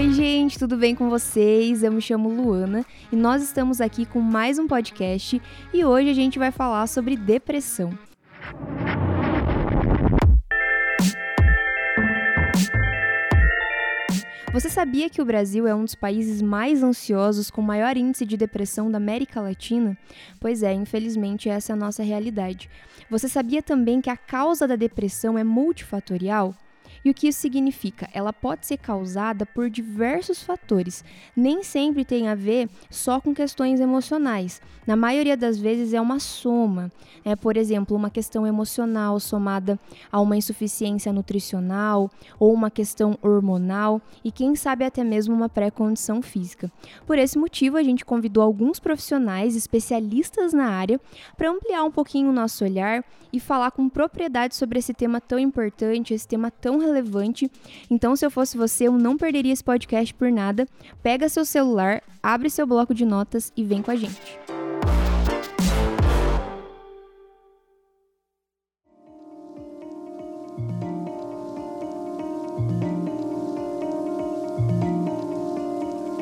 Oi, gente, tudo bem com vocês? Eu me chamo Luana e nós estamos aqui com mais um podcast e hoje a gente vai falar sobre depressão. Você sabia que o Brasil é um dos países mais ansiosos com maior índice de depressão da América Latina? Pois é, infelizmente essa é a nossa realidade. Você sabia também que a causa da depressão é multifatorial? E o que isso significa? Ela pode ser causada por diversos fatores, nem sempre tem a ver só com questões emocionais. Na maioria das vezes é uma soma. É, por exemplo, uma questão emocional somada a uma insuficiência nutricional ou uma questão hormonal e quem sabe até mesmo uma pré-condição física. Por esse motivo, a gente convidou alguns profissionais especialistas na área para ampliar um pouquinho o nosso olhar e falar com propriedade sobre esse tema tão importante, esse tema tão relevante relevante. Então, se eu fosse você, eu não perderia esse podcast por nada. Pega seu celular, abre seu bloco de notas e vem com a gente.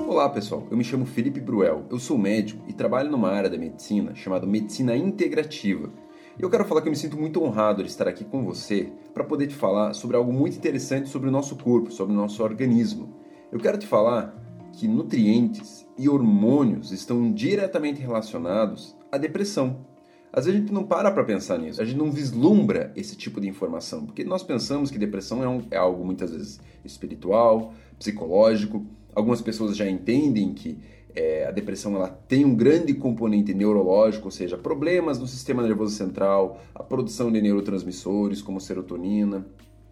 Olá pessoal, eu me chamo Felipe Bruel, eu sou médico e trabalho numa área da medicina chamada medicina integrativa eu quero falar que eu me sinto muito honrado de estar aqui com você para poder te falar sobre algo muito interessante sobre o nosso corpo, sobre o nosso organismo. Eu quero te falar que nutrientes e hormônios estão diretamente relacionados à depressão. Às vezes a gente não para para pensar nisso, a gente não vislumbra esse tipo de informação, porque nós pensamos que depressão é, um, é algo muitas vezes espiritual, psicológico. Algumas pessoas já entendem que é, a depressão ela tem um grande componente neurológico, ou seja, problemas no sistema nervoso central, a produção de neurotransmissores como serotonina.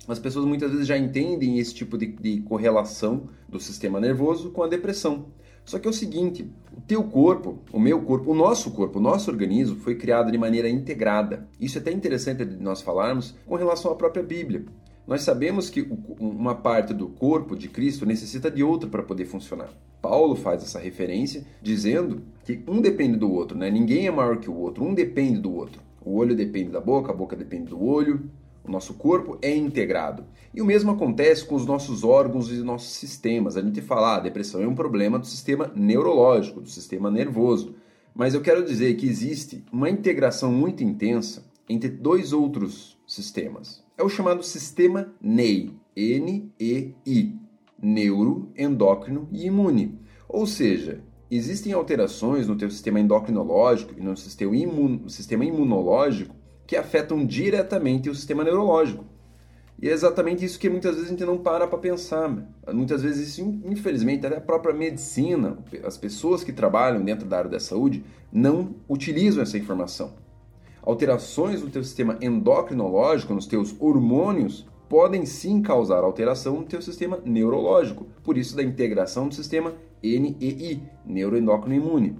As pessoas muitas vezes já entendem esse tipo de, de correlação do sistema nervoso com a depressão. Só que é o seguinte, o teu corpo, o meu corpo, o nosso corpo, o nosso organismo foi criado de maneira integrada. Isso é até interessante de nós falarmos com relação à própria Bíblia. Nós sabemos que uma parte do corpo de Cristo necessita de outra para poder funcionar. Paulo faz essa referência dizendo que um depende do outro, né? Ninguém é maior que o outro, um depende do outro. O olho depende da boca, a boca depende do olho, o nosso corpo é integrado. E o mesmo acontece com os nossos órgãos e nossos sistemas. A gente fala, ah, a depressão é um problema do sistema neurológico, do sistema nervoso. Mas eu quero dizer que existe uma integração muito intensa entre dois outros sistemas. É o chamado sistema NEI, N-E-I, neuro, endócrino e imune. Ou seja, existem alterações no teu sistema endocrinológico e no sistema, imun sistema imunológico que afetam diretamente o sistema neurológico. E é exatamente isso que muitas vezes a gente não para para pensar. Muitas vezes, isso, infelizmente, até a própria medicina, as pessoas que trabalham dentro da área da saúde, não utilizam essa informação. Alterações no teu sistema endocrinológico, nos teus hormônios, podem sim causar alteração no teu sistema neurológico, por isso da integração do sistema NEI, neuroendócrino imune.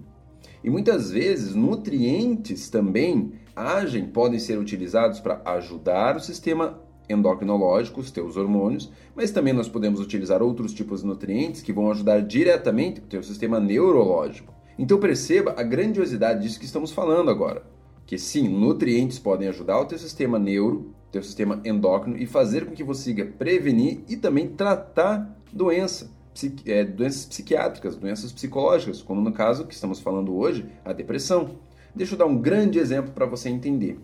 E muitas vezes nutrientes também agem, podem ser utilizados para ajudar o sistema endocrinológico, os teus hormônios, mas também nós podemos utilizar outros tipos de nutrientes que vão ajudar diretamente o teu sistema neurológico. Então perceba a grandiosidade disso que estamos falando agora, que sim, nutrientes podem ajudar o teu sistema neuro, teu sistema endócrino e fazer com que você consiga prevenir e também tratar doença, psiqui é, doenças psiquiátricas, doenças psicológicas, como no caso que estamos falando hoje, a depressão. Deixa eu dar um grande exemplo para você entender.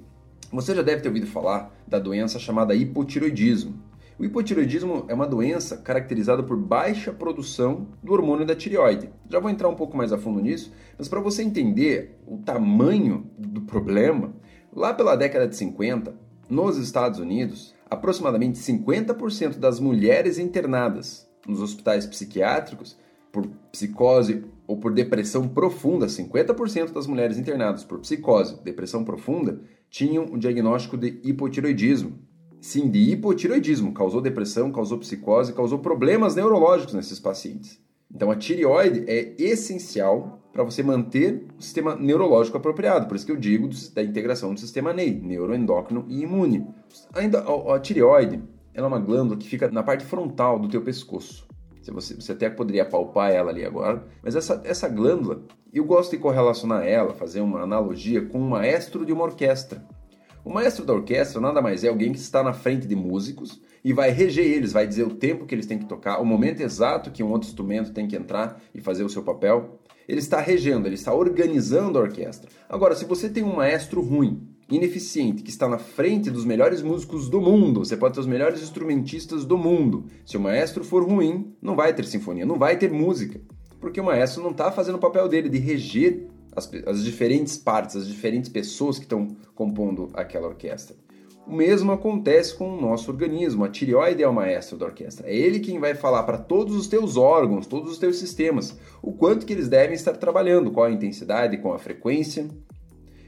Você já deve ter ouvido falar da doença chamada hipotiroidismo. O hipotiroidismo é uma doença caracterizada por baixa produção do hormônio da tireoide. Já vou entrar um pouco mais a fundo nisso, mas para você entender o tamanho do problema, lá pela década de 50, nos Estados Unidos, aproximadamente 50% das mulheres internadas nos hospitais psiquiátricos por psicose ou por depressão profunda, 50% das mulheres internadas por psicose, depressão profunda, tinham o diagnóstico de hipotiroidismo. Sim, de hipotiroidismo, causou depressão, causou psicose, causou problemas neurológicos nesses pacientes. Então a tireoide é essencial para você manter o sistema neurológico apropriado. Por isso que eu digo da integração do sistema NEI, neuroendócrino e imune. Ainda a, a tireoide ela é uma glândula que fica na parte frontal do teu pescoço. Você, você até poderia palpar ela ali agora, mas essa, essa glândula, eu gosto de correlacionar ela, fazer uma analogia com um maestro de uma orquestra. O maestro da orquestra nada mais é alguém que está na frente de músicos e vai reger eles, vai dizer o tempo que eles têm que tocar, o momento exato que um outro instrumento tem que entrar e fazer o seu papel. Ele está regendo, ele está organizando a orquestra. Agora, se você tem um maestro ruim, ineficiente, que está na frente dos melhores músicos do mundo, você pode ter os melhores instrumentistas do mundo. Se o maestro for ruim, não vai ter sinfonia, não vai ter música. Porque o maestro não está fazendo o papel dele de reger as, as diferentes partes, as diferentes pessoas que estão compondo aquela orquestra. O mesmo acontece com o nosso organismo. A tireoide é o maestro da orquestra. É ele quem vai falar para todos os teus órgãos, todos os teus sistemas, o quanto que eles devem estar trabalhando, qual a intensidade, qual a frequência.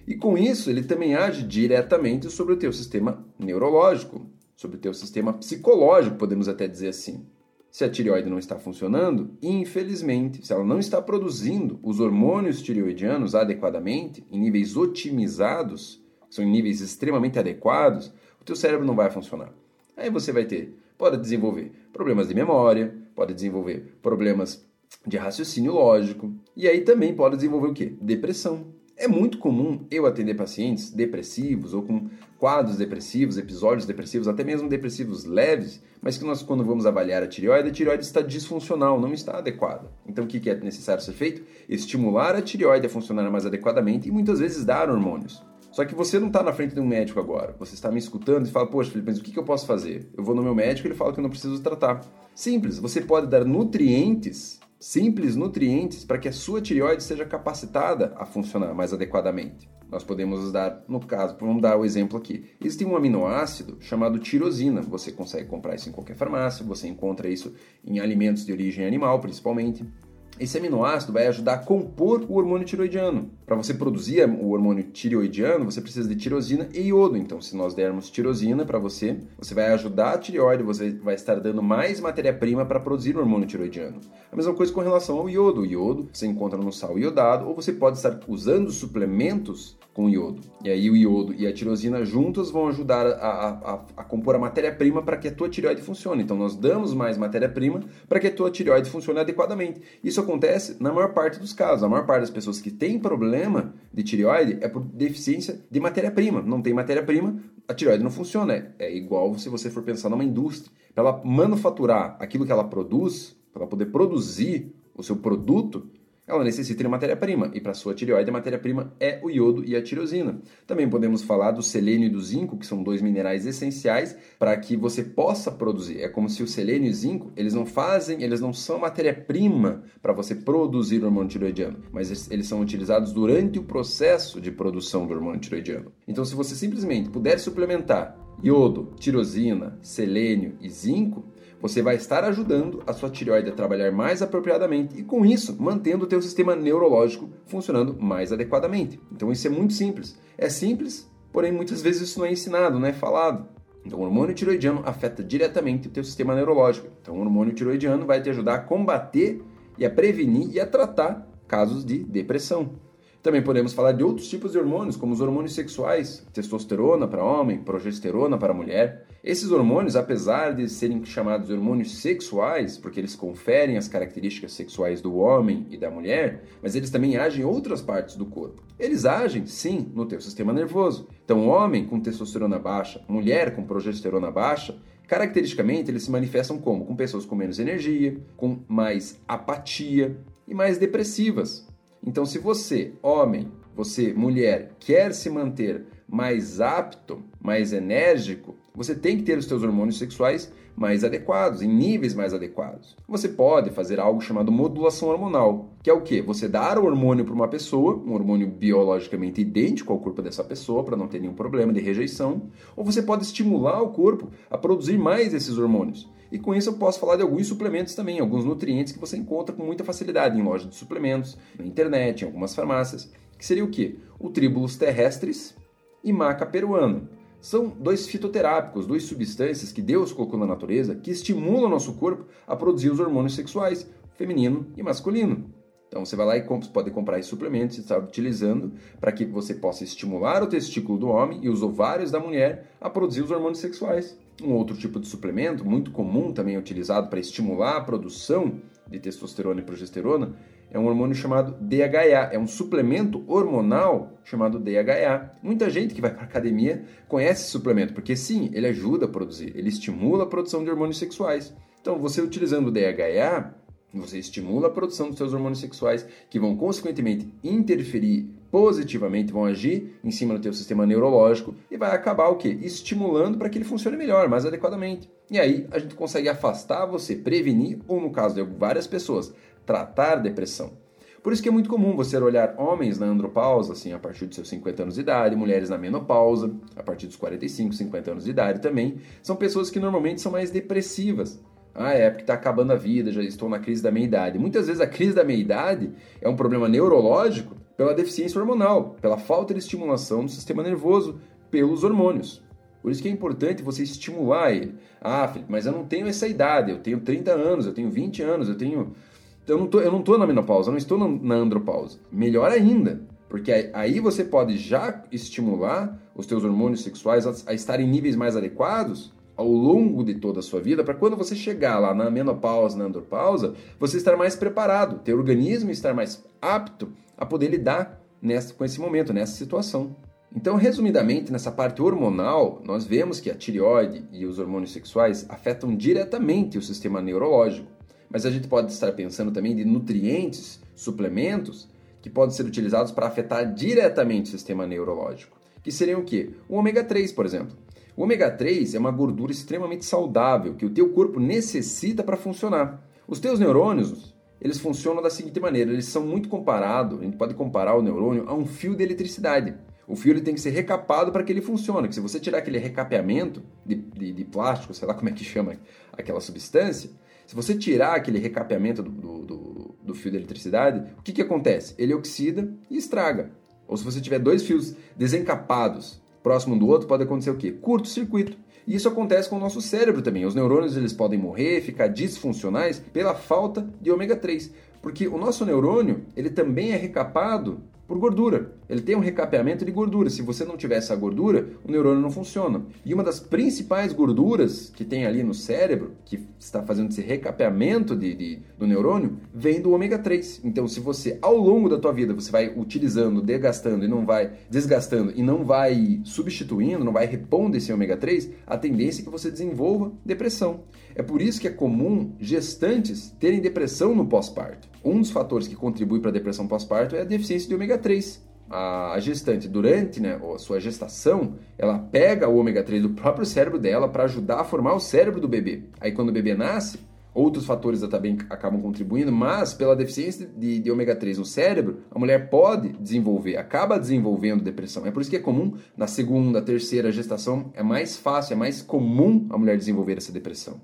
E com isso, ele também age diretamente sobre o teu sistema neurológico, sobre o teu sistema psicológico, podemos até dizer assim. Se a tireoide não está funcionando, infelizmente, se ela não está produzindo os hormônios tireoidianos adequadamente, em níveis otimizados, são em níveis extremamente adequados, o teu cérebro não vai funcionar. Aí você vai ter, pode desenvolver problemas de memória, pode desenvolver problemas de raciocínio lógico, e aí também pode desenvolver o quê? Depressão. É muito comum eu atender pacientes depressivos ou com quadros depressivos, episódios depressivos, até mesmo depressivos leves, mas que nós, quando vamos avaliar a tireoide, a tireoide está disfuncional, não está adequada. Então, o que é necessário ser feito? Estimular a tireoide a funcionar mais adequadamente e muitas vezes dar hormônios. Só que você não está na frente de um médico agora. Você está me escutando e fala, poxa, Felipe, mas o que eu posso fazer? Eu vou no meu médico e ele fala que eu não preciso tratar. Simples, você pode dar nutrientes simples nutrientes para que a sua tireoide seja capacitada a funcionar mais adequadamente. Nós podemos dar, no caso, vamos dar o exemplo aqui. Existe um aminoácido chamado tirosina. Você consegue comprar isso em qualquer farmácia, você encontra isso em alimentos de origem animal, principalmente. Esse aminoácido vai ajudar a compor o hormônio tiroidiano. Para você produzir o hormônio tireoidiano, você precisa de tirosina e iodo. Então, se nós dermos tirosina para você, você vai ajudar a tireoide, você vai estar dando mais matéria-prima para produzir o hormônio tiroidiano. A mesma coisa com relação ao iodo. O iodo você encontra no sal iodado, ou você pode estar usando suplementos com iodo. E aí o iodo e a tirosina juntas vão ajudar a, a, a compor a matéria-prima para que a tua tireoide funcione. Então nós damos mais matéria-prima para que a tua tireoide funcione adequadamente. Isso acontece na maior parte dos casos. A maior parte das pessoas que têm problema de tireoide é por deficiência de matéria-prima. Não tem matéria-prima, a tireoide não funciona. É igual se você for pensar numa indústria. Para ela manufaturar aquilo que ela produz, para ela poder produzir o seu produto, ela necessita de matéria-prima, e para sua tireoide a matéria-prima é o iodo e a tirosina. Também podemos falar do selênio e do zinco, que são dois minerais essenciais para que você possa produzir. É como se o selênio e o zinco, eles não fazem, eles não são matéria-prima para você produzir o hormônio tiroidiano, mas eles são utilizados durante o processo de produção do hormônio tiroidiano. Então, se você simplesmente puder suplementar iodo, tirosina, selênio e zinco, você vai estar ajudando a sua tireoide a trabalhar mais apropriadamente e com isso mantendo o teu sistema neurológico funcionando mais adequadamente. Então isso é muito simples. É simples, porém muitas vezes isso não é ensinado, não é falado. Então, o hormônio tiroidiano afeta diretamente o teu sistema neurológico. Então, o hormônio tiroidiano vai te ajudar a combater e a prevenir e a tratar casos de depressão. Também podemos falar de outros tipos de hormônios, como os hormônios sexuais, testosterona para homem, progesterona para mulher. Esses hormônios, apesar de serem chamados hormônios sexuais, porque eles conferem as características sexuais do homem e da mulher, mas eles também agem em outras partes do corpo. Eles agem, sim, no teu sistema nervoso. Então, homem com testosterona baixa, mulher com progesterona baixa, caracteristicamente eles se manifestam como? Com pessoas com menos energia, com mais apatia e mais depressivas. Então, se você, homem, você, mulher, quer se manter mais apto, mais enérgico, você tem que ter os seus hormônios sexuais mais adequados, em níveis mais adequados. Você pode fazer algo chamado modulação hormonal, que é o que? Você dar o hormônio para uma pessoa, um hormônio biologicamente idêntico ao corpo dessa pessoa, para não ter nenhum problema de rejeição, ou você pode estimular o corpo a produzir mais esses hormônios. E com isso eu posso falar de alguns suplementos também, alguns nutrientes que você encontra com muita facilidade em lojas de suplementos, na internet, em algumas farmácias, que seria o que? O Tribulus terrestris e maca peruano. São dois fitoterápicos, duas substâncias que Deus colocou na natureza que estimulam o nosso corpo a produzir os hormônios sexuais, feminino e masculino. Então você vai lá e pode comprar esses suplementos e está utilizando para que você possa estimular o testículo do homem e os ovários da mulher a produzir os hormônios sexuais. Um outro tipo de suplemento, muito comum também utilizado para estimular a produção de testosterona e progesterona, é um hormônio chamado DHA, é um suplemento hormonal chamado DHA. Muita gente que vai para academia conhece esse suplemento, porque sim, ele ajuda a produzir, ele estimula a produção de hormônios sexuais. Então, você utilizando o DHA, você estimula a produção dos seus hormônios sexuais, que vão consequentemente interferir positivamente, vão agir em cima do teu sistema neurológico e vai acabar o quê? Estimulando para que ele funcione melhor, mais adequadamente. E aí a gente consegue afastar você, prevenir ou no caso de várias pessoas, tratar depressão. Por isso que é muito comum você olhar homens na andropausa, assim, a partir dos seus 50 anos de idade, mulheres na menopausa, a partir dos 45, 50 anos de idade também, são pessoas que normalmente são mais depressivas. Ah, é porque está acabando a vida, já estou na crise da meia-idade. Muitas vezes a crise da meia-idade é um problema neurológico pela deficiência hormonal, pela falta de estimulação do sistema nervoso pelos hormônios. Por isso que é importante você estimular ele. Ah, mas eu não tenho essa idade, eu tenho 30 anos, eu tenho 20 anos, eu tenho. Eu não tô, eu não tô na menopausa, eu não estou na andropausa. Melhor ainda, porque aí você pode já estimular os teus hormônios sexuais a, a estarem em níveis mais adequados ao longo de toda a sua vida, para quando você chegar lá na menopausa, na andropausa, você estar mais preparado, ter organismo estar mais apto a poder lidar nessa, com esse momento, nessa situação. Então, resumidamente, nessa parte hormonal, nós vemos que a tireoide e os hormônios sexuais afetam diretamente o sistema neurológico. Mas a gente pode estar pensando também de nutrientes, suplementos, que podem ser utilizados para afetar diretamente o sistema neurológico. Que seriam o quê? O ômega 3, por exemplo. O ômega 3 é uma gordura extremamente saudável que o teu corpo necessita para funcionar. Os teus neurônios, eles funcionam da seguinte maneira, eles são muito comparados, a gente pode comparar o neurônio a um fio de eletricidade. O fio ele tem que ser recapado para que ele funcione, que se você tirar aquele recapeamento de, de, de, plástico, sei lá como é que chama aquela substância, se você tirar aquele recapeamento do, do, do fio de eletricidade, o que, que acontece? Ele oxida e estraga. Ou se você tiver dois fios desencapados próximo do outro, pode acontecer o quê? Curto-circuito. E isso acontece com o nosso cérebro também. Os neurônios eles podem morrer, ficar disfuncionais pela falta de ômega 3, porque o nosso neurônio, ele também é recapado por gordura. Ele tem um recapeamento de gordura. Se você não tiver essa gordura, o neurônio não funciona. E uma das principais gorduras que tem ali no cérebro, que está fazendo esse recapeamento de, de, do neurônio, vem do ômega 3. Então, se você, ao longo da tua vida, você vai utilizando, desgastando e não vai desgastando e não vai substituindo, não vai repondo esse ômega 3, a tendência é que você desenvolva depressão. É por isso que é comum gestantes terem depressão no pós-parto. Um dos fatores que contribui para a depressão pós-parto é a deficiência de ômega 3. A gestante, durante né, a sua gestação, ela pega o ômega 3 do próprio cérebro dela para ajudar a formar o cérebro do bebê. Aí, quando o bebê nasce, outros fatores também acabam contribuindo, mas pela deficiência de, de, ômega 3 no cérebro, a mulher pode desenvolver, acaba desenvolvendo depressão. É por isso que é comum na segunda, terceira gestação, é mais fácil, é mais comum a mulher desenvolver essa depressão.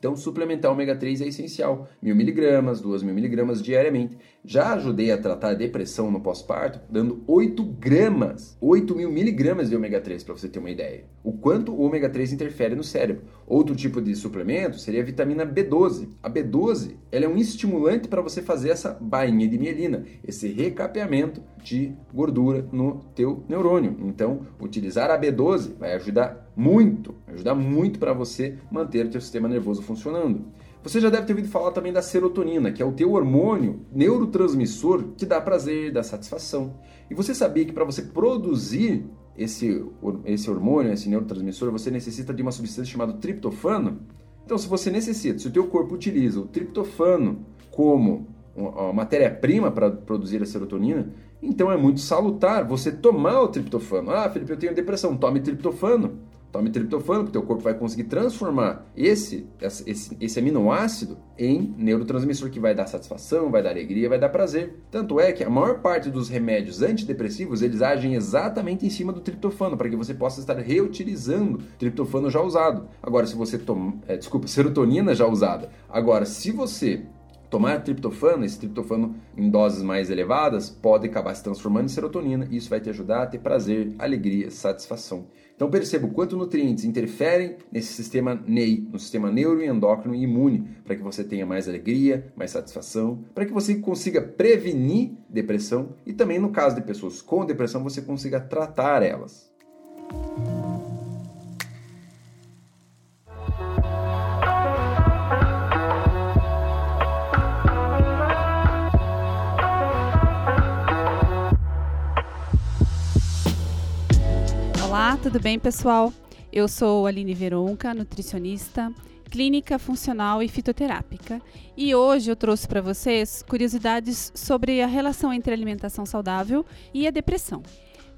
Então, suplementar ômega 3 é essencial. 1000mg, 2.000mg diariamente. Já ajudei a tratar a depressão no pós-parto, dando 8 gramas, 8 mil miligramas de ômega 3, para você ter uma ideia. O quanto o ômega 3 interfere no cérebro. Outro tipo de suplemento seria a vitamina B12. A B12 ela é um estimulante para você fazer essa bainha de mielina, esse recapeamento de gordura no teu neurônio. Então, utilizar a B12 vai ajudar muito, ajudar muito para você manter o teu sistema nervoso funcionando. Você já deve ter ouvido falar também da serotonina, que é o teu hormônio neurotransmissor que dá prazer, dá satisfação. E você sabia que para você produzir esse, esse hormônio, esse neurotransmissor, você necessita de uma substância chamada triptofano? Então, se você necessita, se o teu corpo utiliza o triptofano como matéria-prima para produzir a serotonina, então é muito salutar você tomar o triptofano. Ah, Felipe, eu tenho depressão, tome triptofano. Tome triptofano, que teu corpo vai conseguir transformar esse, esse, esse aminoácido em neurotransmissor que vai dar satisfação, vai dar alegria, vai dar prazer. Tanto é que a maior parte dos remédios antidepressivos, eles agem exatamente em cima do triptofano, para que você possa estar reutilizando triptofano já usado. Agora, se você toma, é, desculpa, serotonina já usada. Agora, se você tomar triptofano, esse triptofano em doses mais elevadas, pode acabar se transformando em serotonina e isso vai te ajudar a ter prazer, alegria, satisfação. Então perceba o quanto nutrientes interferem nesse sistema NEI, no sistema neuroendócrino e imune, para que você tenha mais alegria, mais satisfação, para que você consiga prevenir depressão e também no caso de pessoas com depressão você consiga tratar elas. Tudo bem, pessoal? Eu sou Aline Veronca, nutricionista, clínica funcional e fitoterápica, e hoje eu trouxe para vocês curiosidades sobre a relação entre alimentação saudável e a depressão.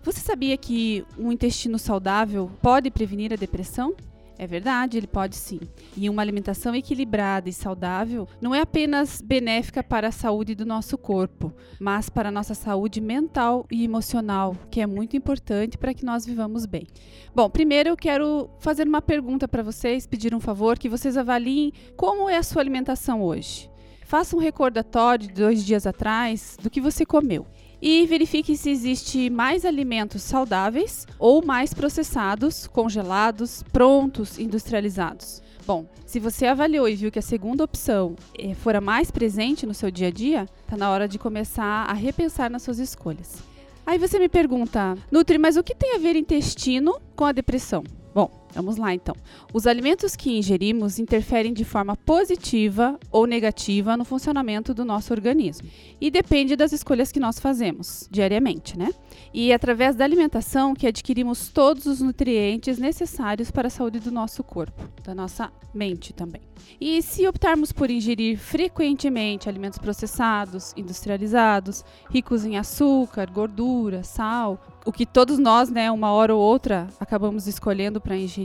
Você sabia que um intestino saudável pode prevenir a depressão? É verdade, ele pode sim. E uma alimentação equilibrada e saudável não é apenas benéfica para a saúde do nosso corpo, mas para a nossa saúde mental e emocional, que é muito importante para que nós vivamos bem. Bom, primeiro eu quero fazer uma pergunta para vocês, pedir um favor que vocês avaliem como é a sua alimentação hoje. Faça um recordatório de dois dias atrás do que você comeu e verifique se existe mais alimentos saudáveis ou mais processados, congelados, prontos, industrializados. Bom, se você avaliou e viu que a segunda opção eh, fora mais presente no seu dia a dia, está na hora de começar a repensar nas suas escolhas. Aí você me pergunta, Nutri, mas o que tem a ver intestino com a depressão? Bom, vamos lá então. Os alimentos que ingerimos interferem de forma positiva ou negativa no funcionamento do nosso organismo. E depende das escolhas que nós fazemos diariamente, né? E é através da alimentação que adquirimos todos os nutrientes necessários para a saúde do nosso corpo, da nossa mente também. E se optarmos por ingerir frequentemente alimentos processados, industrializados, ricos em açúcar, gordura, sal, o que todos nós, né, uma hora ou outra, acabamos escolhendo para ingerir,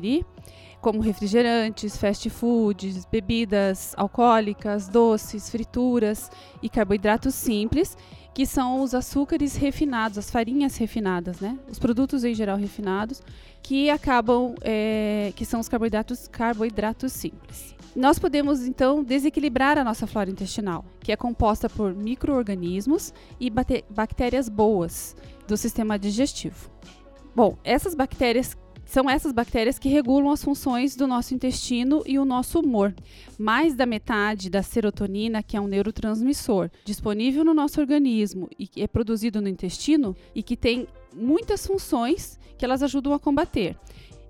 como refrigerantes, fast foods, bebidas alcoólicas, doces, frituras e carboidratos simples, que são os açúcares refinados, as farinhas refinadas, né? Os produtos em geral refinados, que acabam, é, que são os carboidratos, carboidratos simples. Nós podemos então desequilibrar a nossa flora intestinal, que é composta por micro-organismos e bactérias boas do sistema digestivo. Bom, essas bactérias são essas bactérias que regulam as funções do nosso intestino e o nosso humor. Mais da metade da serotonina, que é um neurotransmissor disponível no nosso organismo e que é produzido no intestino e que tem muitas funções que elas ajudam a combater.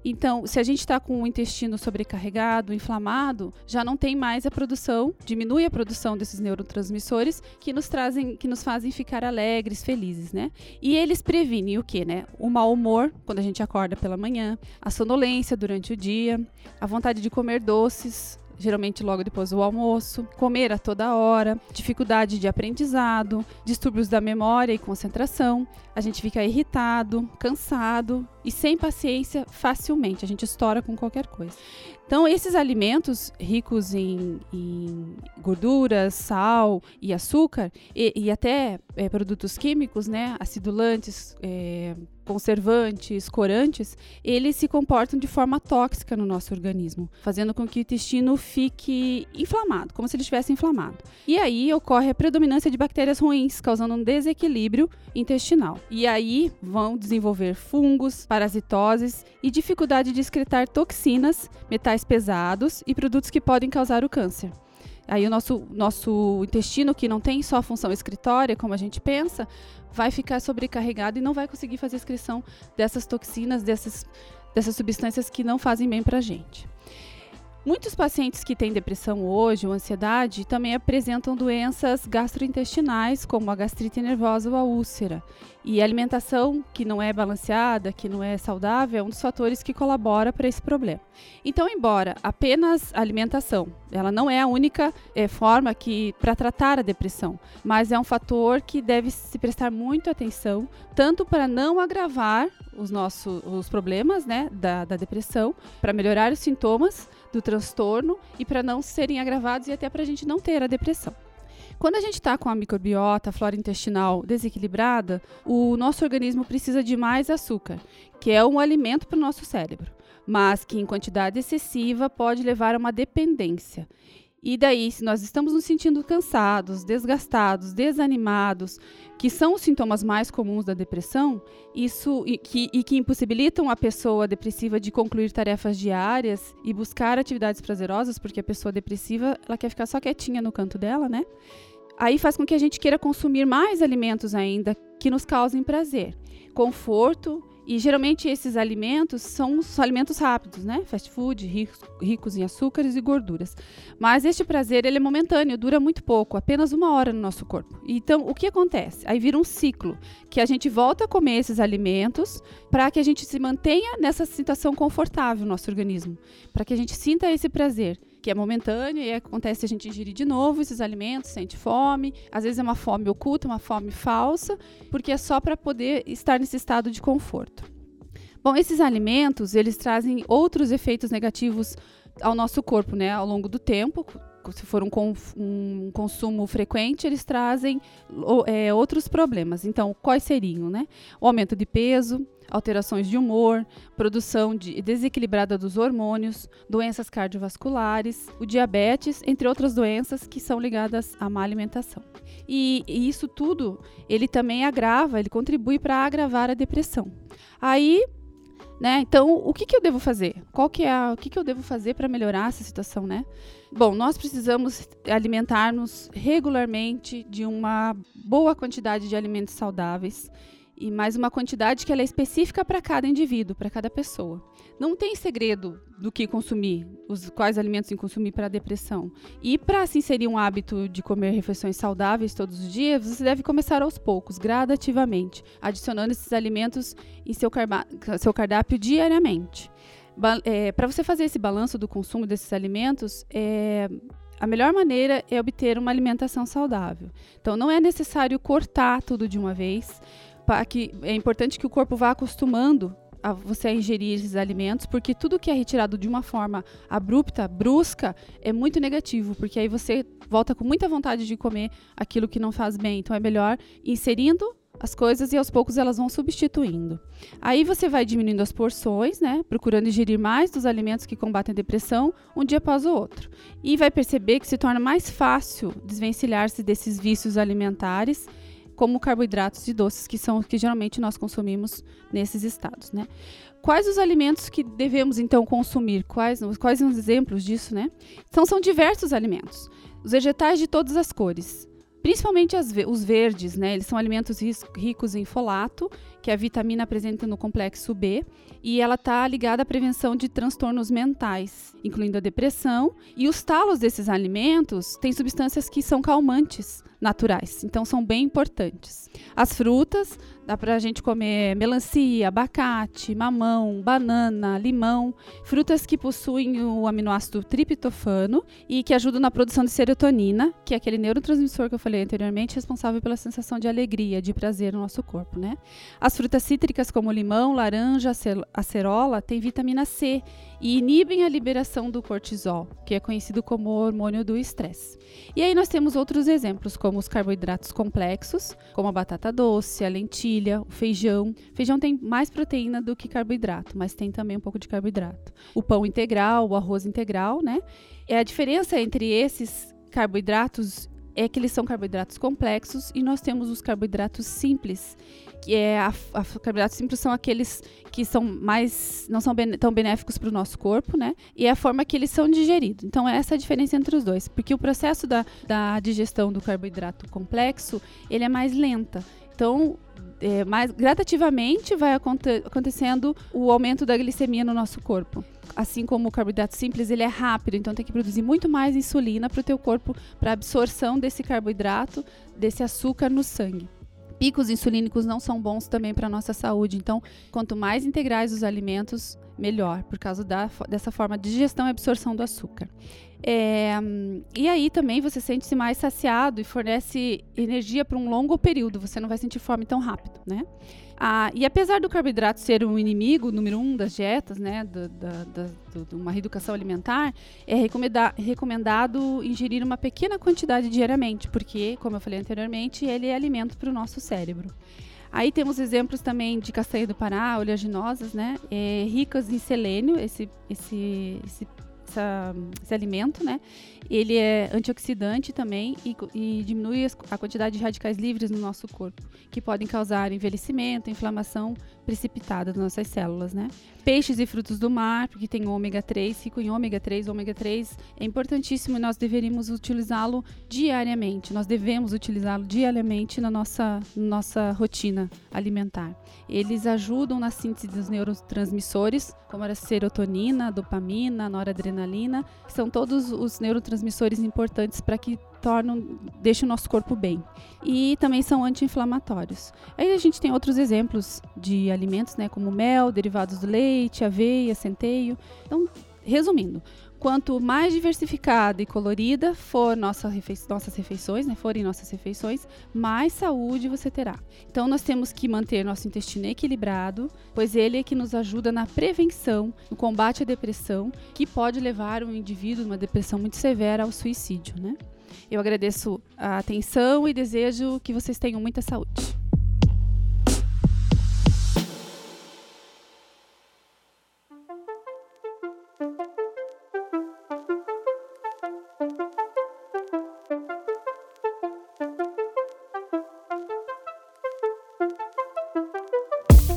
Então, se a gente está com o intestino sobrecarregado, inflamado, já não tem mais a produção, diminui a produção desses neurotransmissores que nos trazem, que nos fazem ficar alegres, felizes, né? E eles previnem o que, né? O mau humor quando a gente acorda pela manhã, a sonolência durante o dia, a vontade de comer doces, geralmente logo depois do almoço, comer a toda hora, dificuldade de aprendizado, distúrbios da memória e concentração, a gente fica irritado, cansado e sem paciência facilmente, a gente estoura com qualquer coisa. Então, esses alimentos ricos em, em gorduras, sal e açúcar, e, e até é, produtos químicos, né, acidulantes, é, conservantes, corantes, eles se comportam de forma tóxica no nosso organismo, fazendo com que o intestino fique inflamado, como se ele estivesse inflamado. E aí ocorre a predominância de bactérias ruins, causando um desequilíbrio intestinal. E aí vão desenvolver fungos, parasitoses e dificuldade de excretar toxinas, metais pesados e produtos que podem causar o câncer. Aí o nosso, nosso intestino, que não tem só função excretória, como a gente pensa, vai ficar sobrecarregado e não vai conseguir fazer excreção dessas toxinas, dessas, dessas substâncias que não fazem bem para a gente. Muitos pacientes que têm depressão hoje ou ansiedade também apresentam doenças gastrointestinais, como a gastrite nervosa ou a úlcera. E a alimentação que não é balanceada, que não é saudável, é um dos fatores que colabora para esse problema. Então, embora apenas a alimentação, ela não é a única é, forma que para tratar a depressão, mas é um fator que deve se prestar muito atenção, tanto para não agravar os nossos os problemas né, da, da depressão, para melhorar os sintomas do transtorno e para não serem agravados e até para a gente não ter a depressão. Quando a gente está com a microbiota, a flora intestinal desequilibrada, o nosso organismo precisa de mais açúcar, que é um alimento para o nosso cérebro, mas que em quantidade excessiva pode levar a uma dependência. E daí, se nós estamos nos sentindo cansados, desgastados, desanimados, que são os sintomas mais comuns da depressão, isso e que, e que impossibilitam a pessoa depressiva de concluir tarefas diárias e buscar atividades prazerosas, porque a pessoa depressiva ela quer ficar só quietinha no canto dela, né? Aí faz com que a gente queira consumir mais alimentos ainda que nos causem prazer, conforto E geralmente esses alimentos são, são alimentos rápidos, né? Fast food, ricos, ricos, em açúcares e gorduras. Mas este prazer ele é momentâneo, dura muito pouco, apenas uma hora no nosso corpo. Então, o que acontece? Aí vira um ciclo, que a gente volta a comer esses alimentos para que a gente se mantenha nessa situação confortável no nosso organismo, para que a gente sinta esse prazer que é momentâneo e acontece a gente ingerir de novo esses alimentos, sente fome, às vezes é uma fome oculta, uma fome falsa, porque é só para poder estar nesse estado de conforto. Bom, esses alimentos, eles trazem outros efeitos negativos ao nosso corpo, né, ao longo do tempo, se for um, um consumo frequente, eles trazem é, outros problemas. Então, quais seriam? Né? O aumento de peso, alterações de humor, produção de, desequilibrada dos hormônios, doenças cardiovasculares, o diabetes, entre outras doenças que são ligadas à má alimentação. E, e isso tudo, ele também agrava, ele contribui para agravar a depressão. Aí né? Então, o que, que eu devo fazer? Qual que é o que, que eu devo fazer para melhorar essa situação, né? Bom, nós precisamos alimentar-nos regularmente de uma boa quantidade de alimentos saudáveis e mais uma quantidade que ela é específica para cada indivíduo, para cada pessoa. Não tem segredo do que consumir, os quais alimentos consumir para a depressão. E para se inserir um hábito de comer refeições saudáveis todos os dias, você deve começar aos poucos, gradativamente, adicionando esses alimentos em seu, seu cardápio diariamente. É, para você fazer esse balanço do consumo desses alimentos, é, a melhor maneira é obter uma alimentação saudável. Então, não é necessário cortar tudo de uma vez que é importante que o corpo vá acostumando a você ingerir esses alimentos, porque tudo que é retirado de uma forma abrupta, brusca, é muito negativo, porque aí você volta com muita vontade de comer aquilo que não faz bem. Então é melhor inserindo as coisas e aos poucos elas vão substituindo. Aí você vai diminuindo as porções, né, procurando ingerir mais dos alimentos que combatem a depressão um dia após o outro. E vai perceber que se torna mais fácil desvencilhar-se desses vícios alimentares como carboidratos e doces, que são os que geralmente nós consumimos nesses estados, né? Quais os alimentos que devemos então consumir? Quais, quais os exemplos disso, né? Então são diversos alimentos. Os vegetais de todas as cores, principalmente as, os verdes, né? Eles são alimentos ricos em folato, que é a vitamina presente no complexo B, e ela está ligada à prevenção de transtornos mentais, incluindo a depressão. E os talos desses alimentos têm substâncias que são calmantes, naturais. Então são bem importantes. As frutas, dá para a gente comer melancia, abacate, mamão, banana, limão, frutas que possuem o aminoácido triptofano e que ajudam na produção de serotonina, que é aquele neurotransmissor que eu falei anteriormente, responsável pela sensação de alegria, de prazer no nosso corpo, né? Frutas cítricas como limão, laranja, acerola têm vitamina C e inibem a liberação do cortisol, que é conhecido como hormônio do estresse. E aí nós temos outros exemplos, como os carboidratos complexos, como a batata doce, a lentilha, o feijão. Feijão tem mais proteína do que carboidrato, mas tem também um pouco de carboidrato. O pão integral, o arroz integral, né? É a diferença entre esses carboidratos é que eles são carboidratos complexos e nós temos os carboidratos simples, que é a, a carboidratos simples são aqueles que são mais não são ben, tão benéficos para o nosso corpo, né? E é a forma que eles são digeridos. Então essa é a diferença entre os dois, porque o processo da, da digestão do carboidrato complexo ele é mais lenta. Então é, mais gradativamente vai aconte acontecendo o aumento da glicemia no nosso corpo. Assim como o carboidrato simples, ele é rápido, então tem que produzir muito mais insulina para o teu corpo, para absorção desse carboidrato, desse açúcar no sangue. Picos insulínicos não são bons também para a nossa saúde, então quanto mais integrais os alimentos, melhor, por causa da, dessa forma de digestão e absorção do açúcar. É, e aí também você sente-se mais saciado e fornece energia para um longo período, você não vai sentir fome tão rápido, né? Ah, e apesar do carboidrato ser um inimigo número um das dietas, né, de uma reeducação alimentar, é recomenda recomendado ingerir uma pequena quantidade diariamente, porque, como eu falei anteriormente, ele é alimento para o nosso cérebro. Aí temos exemplos também de castanha do Pará, oleaginosas, né, é, ricas em selênio, esse, esse, esse essa, esse alimento, né? Ele é antioxidante também e, e diminui a quantidade de radicais livres no nosso corpo, que podem causar envelhecimento, inflamação precipitada das nossas células, né? Peixes e frutos do mar, porque tem ômega 3, rico em ômega 3. ômega 3 é importantíssimo e nós deveríamos utilizá-lo diariamente. Nós devemos utilizá-lo diariamente na nossa, nossa rotina alimentar. Eles ajudam na síntese dos neurotransmissores, como a serotonina, dopamina, noradrenalina, que são todos os neurotransmissores importantes para que tornam, deixam o nosso corpo bem. E também são anti-inflamatórios. Aí a gente tem outros exemplos de alimentos, né, como mel, derivados do leite, aveia, centeio. Então, resumindo, quanto mais diversificada e colorida for nossa refei nossas refeições, né, forem nossas refeições, mais saúde você terá. Então nós temos que manter nosso intestino equilibrado, pois ele é que nos ajuda na prevenção, no combate à depressão, que pode levar um indivíduo uma depressão muito severa ao suicídio, né? Eu agradeço a atenção e desejo que vocês tenham muita saúde.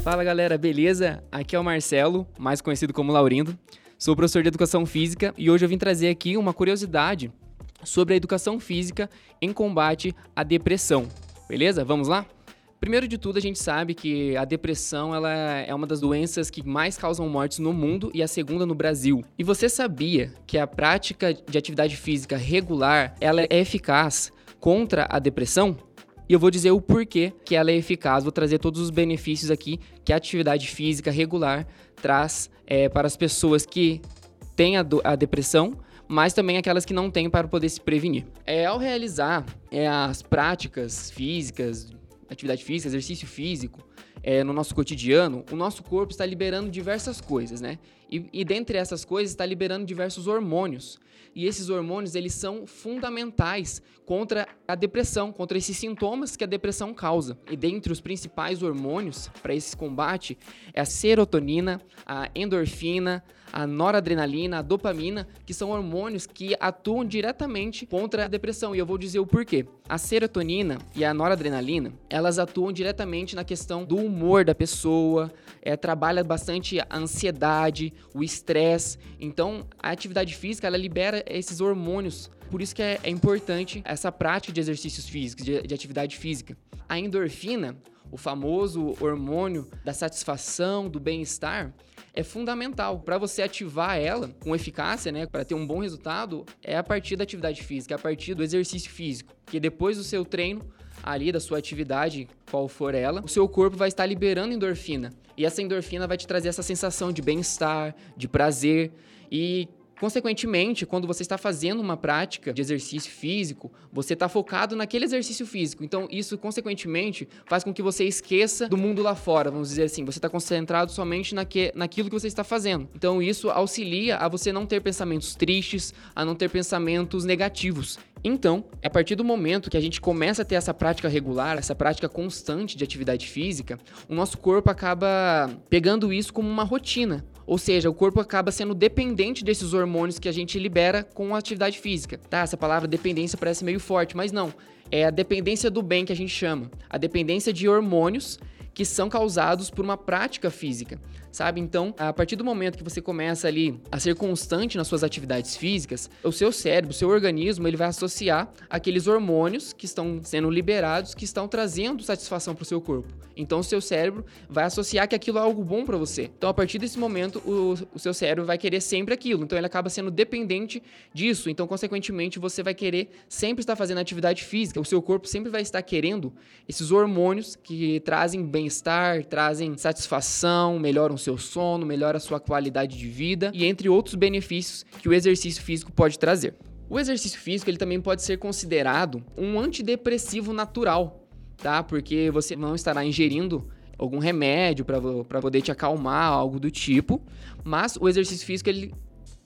Fala galera, beleza? Aqui é o Marcelo, mais conhecido como Laurindo. Sou professor de Educação Física e hoje eu vim trazer aqui uma curiosidade sobre a educação física em combate à depressão. Beleza? Vamos lá? Primeiro de tudo, a gente sabe que a depressão ela é uma das doenças que mais causam mortes no mundo e a segunda no Brasil. E você sabia que a prática de atividade física regular ela é eficaz contra a depressão? E eu vou dizer o porquê que ela é eficaz. Vou trazer todos os benefícios aqui que a atividade física regular traz é, para as pessoas que têm a, a depressão mas também aquelas que não têm para poder se prevenir. É, ao realizar é, as práticas físicas, atividade física, exercício físico, é, no nosso cotidiano, o nosso corpo está liberando diversas coisas, né? E, e dentre essas coisas está liberando diversos hormônios. E esses hormônios, eles são fundamentais contra a depressão, contra esses sintomas que a depressão causa. E dentre os principais hormônios para esse combate é a serotonina, a endorfina, a noradrenalina, a dopamina, que são hormônios que atuam diretamente contra a depressão. E eu vou dizer o porquê. A serotonina e a noradrenalina, elas atuam diretamente na questão do humor da pessoa, é, trabalha bastante a ansiedade, o estresse. Então, a atividade física, ela libera esses hormônios por isso que é, é, importante essa prática de exercícios físicos, de, de, atividade física. A endorfina, o famoso hormônio da satisfação, do bem-estar, é fundamental. Para você ativar ela com eficácia, né, para ter um bom resultado, é a partir da atividade física, é a partir do exercício físico. Que depois do seu treino, ali da sua atividade, qual for ela, o seu corpo vai estar liberando endorfina. E essa endorfina vai te trazer essa sensação de bem-estar, de prazer. E Consequentemente, quando você está fazendo uma prática de exercício físico, você está focado naquele exercício físico. Então, isso, consequentemente, faz com que você esqueça do mundo lá fora, vamos dizer assim. Você está concentrado somente naque, naquilo que você está fazendo. Então, isso auxilia a você não ter pensamentos tristes, a não ter pensamentos negativos. Então, a partir do momento que a gente começa a ter essa prática regular, essa prática constante de atividade física, o nosso corpo acaba pegando isso como uma rotina. Ou seja, o corpo acaba sendo dependente desses hormônios que a gente libera com a atividade física. Tá? Essa palavra dependência parece meio forte, mas não. É a dependência do bem que a gente chama. A dependência de hormônios que são causados por uma prática física sabe? Então, a partir do momento que você começa ali a ser constante nas suas atividades físicas, o seu cérebro, o seu organismo, ele vai associar aqueles hormônios que estão sendo liberados, que estão trazendo satisfação para o seu corpo. Então, o seu cérebro vai associar que aquilo é algo bom para você. Então, a partir desse momento, o, o seu cérebro vai querer sempre aquilo. Então, ele acaba sendo dependente disso. Então, consequentemente, você vai querer sempre estar fazendo atividade física. O seu corpo sempre vai estar querendo esses hormônios que trazem bem-estar, trazem satisfação, melhoram seu sono, melhora a sua qualidade de vida e entre outros benefícios que o exercício físico pode trazer. O exercício físico ele também pode ser considerado um antidepressivo natural, tá? Porque você não estará ingerindo algum remédio para poder te acalmar, algo do tipo, mas o exercício físico ele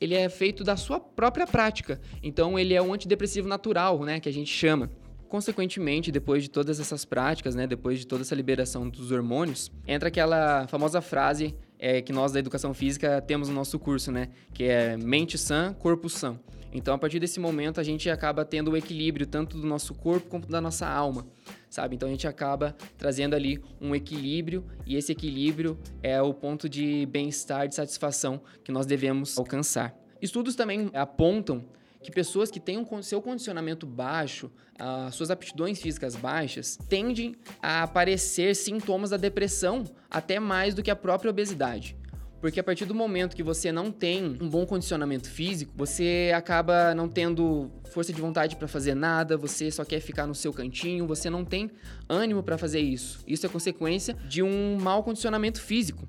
ele é feito da sua própria prática. Então ele é um antidepressivo natural, né, que a gente chama. Consequentemente, depois de todas essas práticas, né, depois de toda essa liberação dos hormônios, entra aquela famosa frase é, que nós da educação física temos no nosso curso, né? Que é mente sã, corpo sã. Então, a partir desse momento, a gente acaba tendo o equilíbrio tanto do nosso corpo quanto da nossa alma, sabe? Então, a gente acaba trazendo ali um equilíbrio e esse equilíbrio é o ponto de bem-estar, de satisfação que nós devemos alcançar. Estudos também apontam que pessoas que têm um seu condicionamento baixo, as suas aptidões físicas baixas, tendem a aparecer sintomas da depressão até mais do que a própria obesidade. Porque a partir do momento que você não tem um bom condicionamento físico, você acaba não tendo força de vontade para fazer nada, você só quer ficar no seu cantinho, você não tem ânimo para fazer isso. Isso é consequência de um mau condicionamento físico,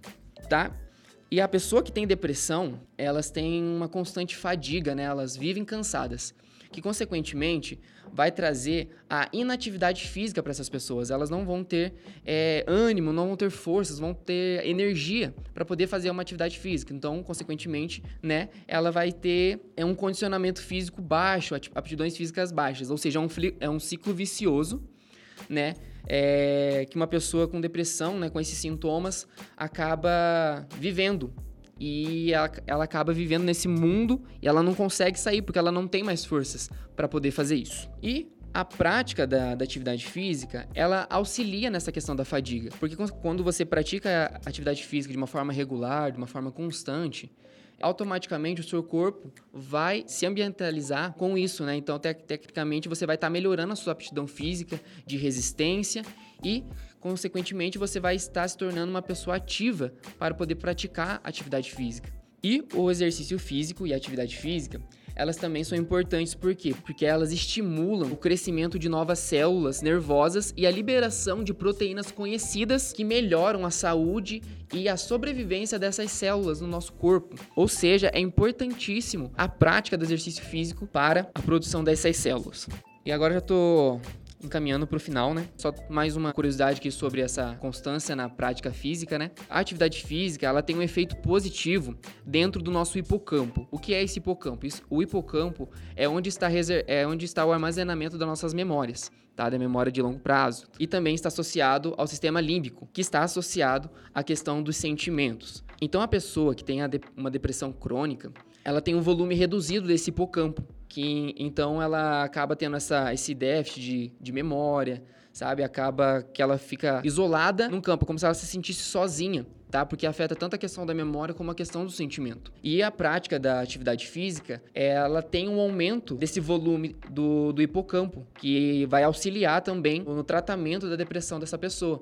tá? E a pessoa que tem depressão, elas têm uma constante fadiga, né? Elas vivem cansadas que consequentemente vai trazer a inatividade física para essas pessoas. Elas não vão ter é, ânimo, não vão ter forças, vão ter energia para poder fazer uma atividade física. Então, consequentemente, né, ela vai ter é um condicionamento físico baixo, aptidões físicas baixas. Ou seja, é um, é um ciclo vicioso, né? É, que uma pessoa com depressão, né, com esses sintomas, acaba vivendo e ela, ela acaba vivendo nesse mundo e ela não consegue sair porque ela não tem mais forças para poder fazer isso. E a prática da, da, atividade física, ela auxilia nessa questão da fadiga. Porque quando você pratica a atividade física de uma forma regular, de uma forma constante, automaticamente o seu corpo vai se ambientalizar com isso, né? Então, tec tecnicamente, você vai estar tá melhorando a sua aptidão física de resistência e consequentemente você vai estar se tornando uma pessoa ativa para poder praticar atividade física. E o exercício físico e atividade física, elas também são importantes por quê? Porque elas estimulam o crescimento de novas células nervosas e a liberação de proteínas conhecidas que melhoram a saúde e a sobrevivência dessas células no nosso corpo. Ou seja, é importantíssimo a prática do exercício físico para a produção dessas células. E agora já tô encaminhando para o final, né? Só mais uma curiosidade aqui sobre essa constância na prática física, né? A atividade física, ela tem um efeito positivo dentro do nosso hipocampo. O que é esse hipocampo? O hipocampo é onde está, é onde está o armazenamento das nossas memórias. Tá, da memória de longo prazo. E também está associado ao sistema límbico, que está associado à questão dos sentimentos. Então, a pessoa que tem uma depressão crônica, ela tem um volume reduzido desse hipocampo, que então ela acaba tendo essa, esse déficit de, de memória, sabe? Acaba que ela fica isolada num campo, como se ela se sentisse sozinha, tá? Porque afeta tanto a questão da memória como a questão do sentimento. E a prática da atividade física, ela tem um aumento desse volume do, do hipocampo, que vai auxiliar também no tratamento da depressão dessa pessoa.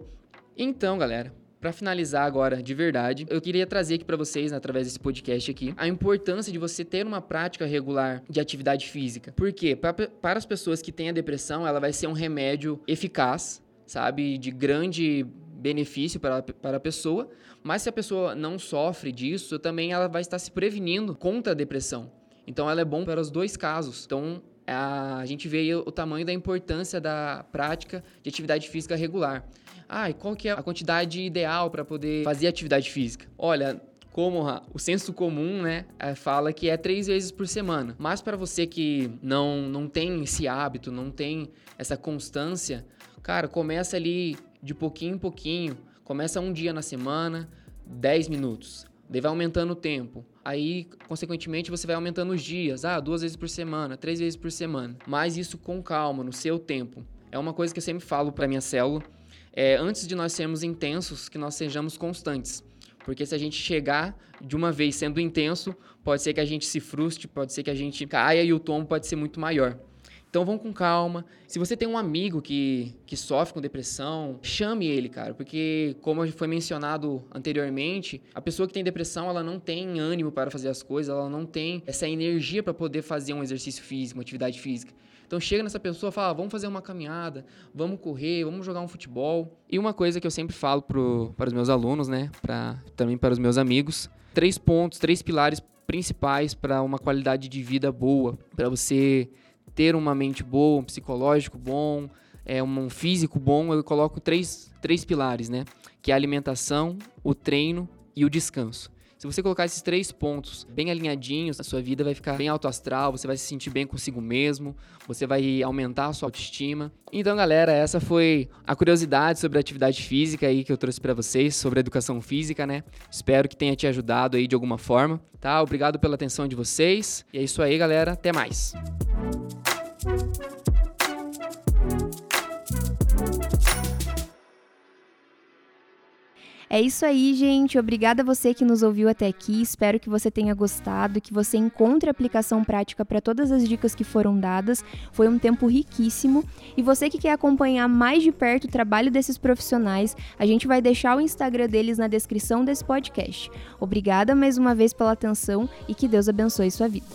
Então, galera, para finalizar agora, de verdade, eu queria trazer aqui para vocês, né, através desse podcast aqui, a importância de você ter uma prática regular de atividade física. Por quê? Pra, para as pessoas que têm a depressão, ela vai ser um remédio eficaz, sabe, de grande benefício para, para a pessoa, mas se a pessoa não sofre disso, também ela vai estar se prevenindo contra a depressão. Então ela é bom para os dois casos. Então a gente vê o tamanho da importância da prática de atividade física regular. Ah, e qual que é a quantidade ideal para poder fazer atividade física? Olha, como o senso comum, né, é, fala que é três vezes por semana. Mas para você que não, não tem esse hábito, não tem essa constância, cara, começa ali de pouquinho em pouquinho. Começa um dia na semana, 10 minutos. Daí vai aumentando o tempo. Aí, consequentemente, você vai aumentando os dias. Ah, duas vezes por semana, três vezes por semana. Mas isso com calma, no seu tempo. É uma coisa que eu sempre falo para minha célula é, antes de nós sermos intensos, que nós sejamos constantes. Porque se a gente chegar de uma vez sendo intenso, pode ser que a gente se frustre, pode ser que a gente caia e o tombo pode ser muito maior. Então vão com calma. Se você tem um amigo que, que sofre com depressão, chame ele, cara, porque como foi mencionado anteriormente, a pessoa que tem depressão, ela não tem ânimo para fazer as coisas, ela não tem essa energia para poder fazer um exercício físico, uma atividade física. Então chega nessa pessoa fala, ah, vamos fazer uma caminhada, vamos correr, vamos jogar um futebol. E uma coisa que eu sempre falo pro, para os meus alunos, né, também para os meus amigos, três pontos, três pilares principais para uma qualidade de vida boa, para você ter uma mente boa, um psicológico bom, é, um físico bom, eu coloco três, três pilares, né? Que é a alimentação, o treino e o descanso. Se você colocar esses três pontos bem alinhadinhos, a sua vida vai ficar bem alto astral, você vai se sentir bem consigo mesmo, você vai aumentar a sua autoestima. Então, galera, essa foi a curiosidade sobre a atividade física aí que eu trouxe para vocês, sobre a educação física, né? Espero que tenha te ajudado aí de alguma forma, tá? Obrigado pela atenção de vocês. E é isso aí, galera. Até mais. É isso aí, gente. Obrigada a você que nos ouviu até aqui. Espero que você tenha gostado, que você encontre aplicação prática para todas as dicas que foram dadas. Foi um tempo riquíssimo. E você que quer acompanhar mais de perto o trabalho desses profissionais, a gente vai deixar o Instagram deles na descrição desse podcast. Obrigada mais uma vez pela atenção e que Deus abençoe sua vida.